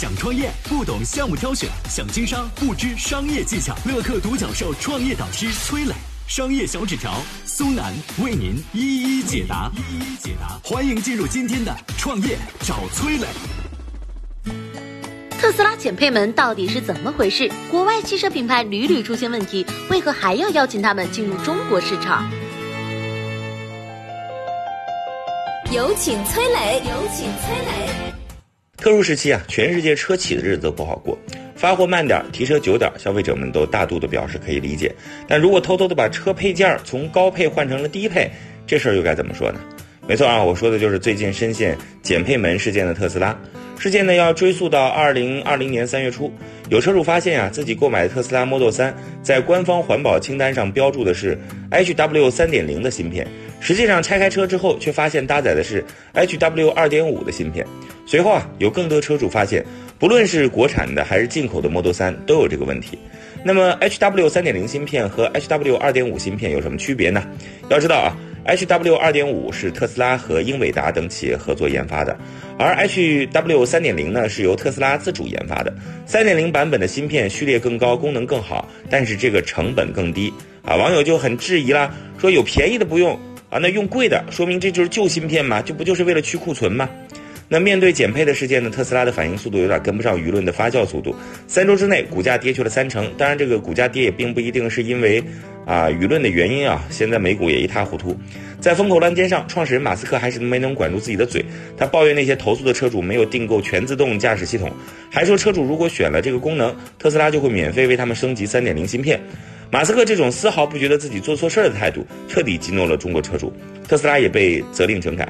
想创业不懂项目挑选，想经商不知商业技巧。乐客独角兽创业导师崔磊，商业小纸条苏南为您一一解答。一一解答，欢迎进入今天的创业找崔磊。特斯拉减配门到底是怎么回事？国外汽车品牌屡屡出现问题，为何还要邀请他们进入中国市场？有请崔磊，有请崔磊。特殊时期啊，全世界车企的日子都不好过，发货慢点，提车久点，消费者们都大度的表示可以理解。但如果偷偷的把车配件从高配换成了低配，这事儿又该怎么说呢？没错啊，我说的就是最近深陷减配门事件的特斯拉。事件呢要追溯到二零二零年三月初，有车主发现啊，自己购买的特斯拉 Model 3在官方环保清单上标注的是 HW 三点零的芯片。实际上拆开车之后，却发现搭载的是 HW 二点五的芯片。随后啊，有更多车主发现，不论是国产的还是进口的 Model 3都有这个问题。那么 HW 三点零芯片和 HW 二点五芯片有什么区别呢？要知道啊，HW 二点五是特斯拉和英伟达等企业合作研发的，而 HW 三点零呢是由特斯拉自主研发的。三点零版本的芯片序列更高，功能更好，但是这个成本更低啊。网友就很质疑啦，说有便宜的不用。啊，那用贵的，说明这就是旧芯片嘛？这不就是为了去库存吗？那面对减配的事件呢？特斯拉的反应速度有点跟不上舆论的发酵速度，三周之内股价跌去了三成。当然，这个股价跌也并不一定是因为啊舆论的原因啊。现在美股也一塌糊涂，在风口浪尖上，创始人马斯克还是没能管住自己的嘴。他抱怨那些投诉的车主没有订购全自动驾驶系统，还说车主如果选了这个功能，特斯拉就会免费为他们升级三点零芯片。马斯克这种丝毫不觉得自己做错事儿的态度，彻底激怒了中国车主，特斯拉也被责令整改。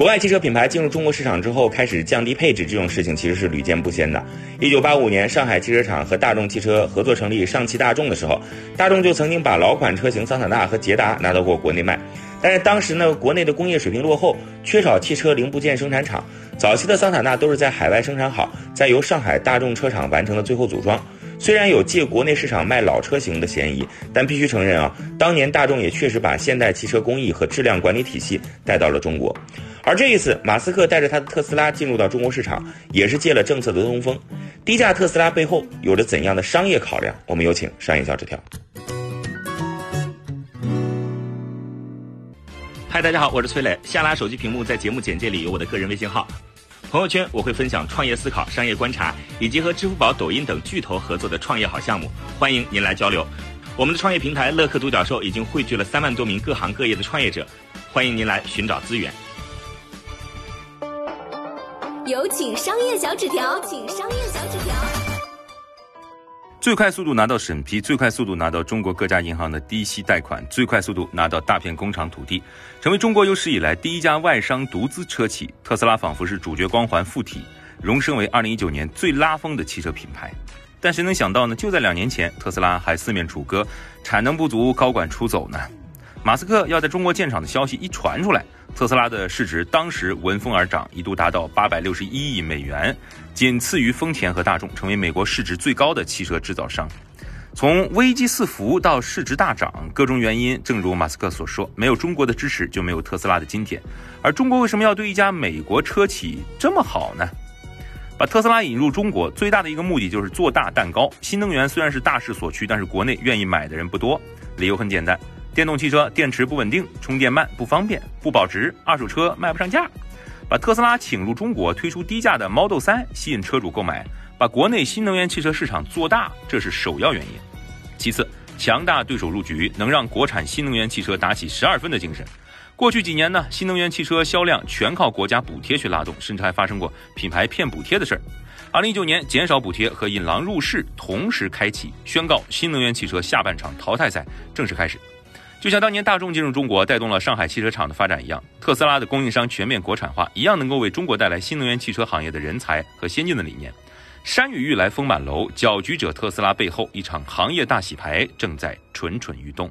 国外汽车品牌进入中国市场之后，开始降低配置，这种事情其实是屡见不鲜的。一九八五年，上海汽车厂和大众汽车合作成立上汽大众的时候，大众就曾经把老款车型桑塔纳和捷达拿到过国内卖，但是当时呢，国内的工业水平落后，缺少汽车零部件生产厂，早期的桑塔纳都是在海外生产好，再由上海大众车厂完成了最后组装。虽然有借国内市场卖老车型的嫌疑，但必须承认啊，当年大众也确实把现代汽车工艺和质量管理体系带到了中国。而这一次，马斯克带着他的特斯拉进入到中国市场，也是借了政策的东风。低价特斯拉背后有着怎样的商业考量？我们有请商业小纸条。嗨，大家好，我是崔磊。下拉手机屏幕，在节目简介里有我的个人微信号。朋友圈我会分享创业思考、商业观察，以及和支付宝、抖音等巨头合作的创业好项目，欢迎您来交流。我们的创业平台乐客独角兽已经汇聚了三万多名各行各业的创业者，欢迎您来寻找资源。有请商业小纸条，请商业小纸条。最快速度拿到审批，最快速度拿到中国各家银行的低息贷款，最快速度拿到大片工厂土地，成为中国有史以来第一家外商独资车企。特斯拉仿佛是主角光环附体，荣升为二零一九年最拉风的汽车品牌。但谁能想到呢？就在两年前，特斯拉还四面楚歌，产能不足，高管出走呢。马斯克要在中国建厂的消息一传出来，特斯拉的市值当时闻风而涨，一度达到八百六十一亿美元，仅次于丰田和大众，成为美国市值最高的汽车制造商。从危机四伏到市值大涨，各种原因，正如马斯克所说，没有中国的支持，就没有特斯拉的今天。而中国为什么要对一家美国车企这么好呢？把特斯拉引入中国，最大的一个目的就是做大蛋糕。新能源虽然是大势所趋，但是国内愿意买的人不多，理由很简单。电动汽车电池不稳定，充电慢，不方便，不保值，二手车卖不上价。把特斯拉请入中国，推出低价的 Model 3，吸引车主购买，把国内新能源汽车市场做大，这是首要原因。其次，强大对手入局，能让国产新能源汽车打起十二分的精神。过去几年呢，新能源汽车销量全靠国家补贴去拉动，甚至还发生过品牌骗补贴的事儿。二零一九年，减少补贴和引狼入室同时开启，宣告新能源汽车下半场淘汰赛正式开始。就像当年大众进入中国带动了上海汽车厂的发展一样，特斯拉的供应商全面国产化一样能够为中国带来新能源汽车行业的人才和先进的理念。山雨欲来风满楼，搅局者特斯拉背后一场行业大洗牌正在蠢蠢欲动。